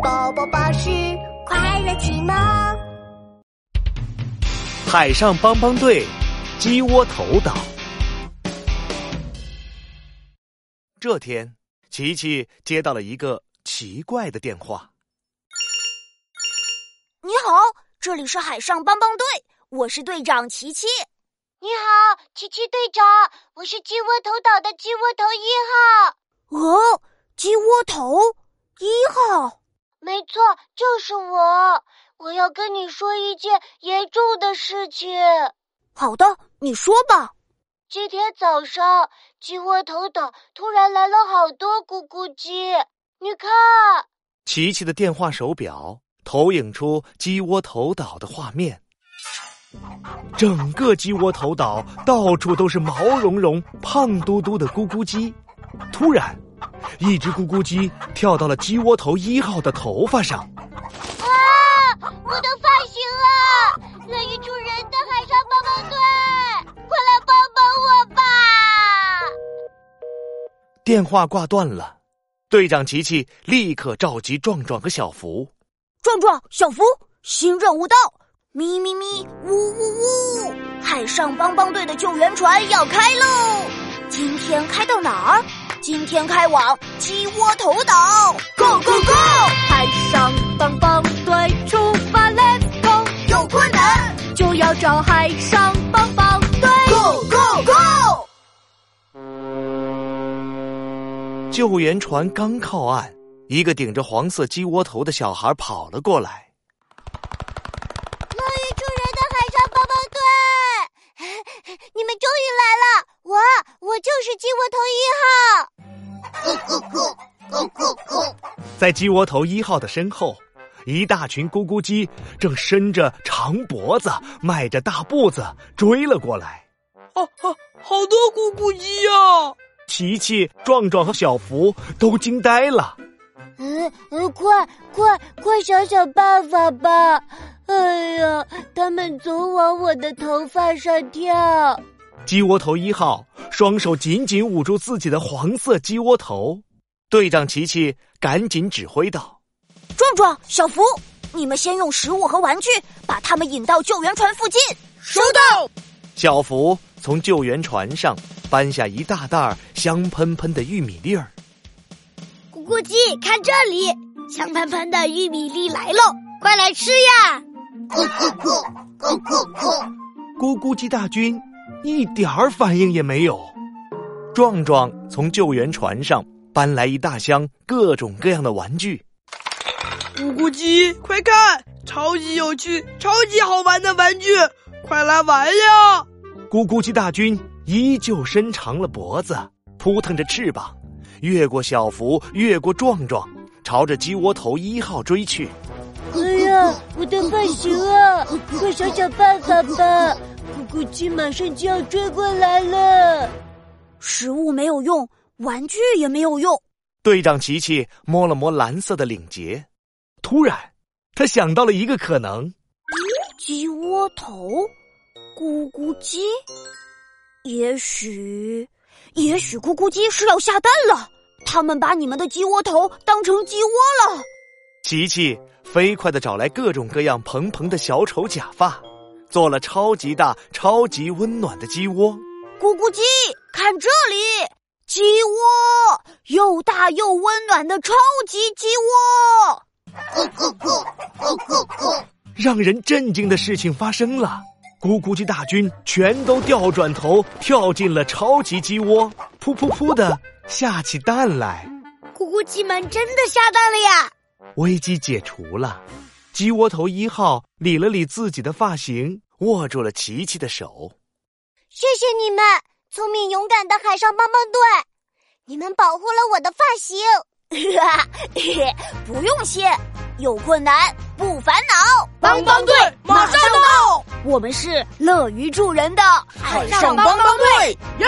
宝宝巴士快乐启蒙。海上帮帮队，鸡窝头岛。这天，琪琪接到了一个奇怪的电话。你好，这里是海上帮帮队，我是队长琪琪。你好，琪琪队长，我是鸡窝头岛的鸡窝头一号。哦，鸡窝头一号，没错，就是我。我要跟你说一件严重的事情。好的，你说吧。今天早上，鸡窝头岛突然来了好多咕咕鸡，你看。琪琪的电话手表投影出鸡窝头岛的画面。整个鸡窝头岛到处都是毛茸茸、胖嘟嘟的咕咕鸡。突然，一只咕咕鸡跳到了鸡窝头一号的头发上。啊！我的发型啊！乐于助人的海上帮帮队，快来帮帮我吧！电话挂断了，队长琪琪立刻召集壮壮和小福。壮壮、小福，新任务到！咪咪咪，呜呜呜！海上帮帮队的救援船要开喽！今天开到哪儿？今天开往鸡窝头岛！Go go go！海上帮帮队出发，Let's go！有困难就要找海上帮帮队！Go go go！救援船刚靠岸，一个顶着黄色鸡窝头的小孩跑了过来。你们终于来了！我我就是鸡窝头一号。咕咕咕咕咕在鸡窝头一号的身后，一大群咕咕鸡正伸着长脖子、迈着大步子追了过来。哦哦，好多咕咕鸡呀！琪琪、壮壮和小福都惊呆了。嗯嗯，快快快，想想办法吧！哎呀，他们总往我的头发上跳。鸡窝头一号双手紧紧捂住自己的黄色鸡窝头，队长琪琪赶紧指挥道：“壮壮、小福，你们先用食物和玩具把他们引到救援船附近。”收到。小福从救援船上搬下一大袋香喷喷的玉米粒儿。咕咕鸡，看这里，香喷喷的玉米粒来喽，快来吃呀！咕咕咕咕咕咕，咕咕鸡大军。一点儿反应也没有。壮壮从救援船上搬来一大箱各种各样的玩具。咕咕鸡，快看，超级有趣、超级好玩的玩具，快来玩呀！咕咕鸡大军依旧伸长了脖子，扑腾着翅膀，越过小福，越过壮壮，朝着鸡窝头一号追去。哎呀，我的发型啊！快想想办法吧！咕咕鸡马上就要追过来了，食物没有用，玩具也没有用。队长琪琪摸了摸蓝色的领结，突然，他想到了一个可能：鸡窝头，咕咕鸡，也许，也许咕咕鸡是要下蛋了。他们把你们的鸡窝头当成鸡窝了。琪琪飞快的找来各种各样蓬蓬的小丑假发。做了超级大、超级温暖的鸡窝。咕咕鸡，看这里，鸡窝又大又温暖的超级鸡窝。咕咕咕咕咕咕！让人震惊的事情发生了，咕咕鸡大军全都掉转头跳进了超级鸡窝，噗噗噗的下起蛋来。咕咕鸡们真的下蛋了呀！危机解除了。鸡窝头一号理了理自己的发型，握住了琪琪的手。谢谢你们，聪明勇敢的海上帮帮队，你们保护了我的发型。不用谢，有困难不烦恼，帮帮队马上到。我们是乐于助人的海上帮帮队，耶！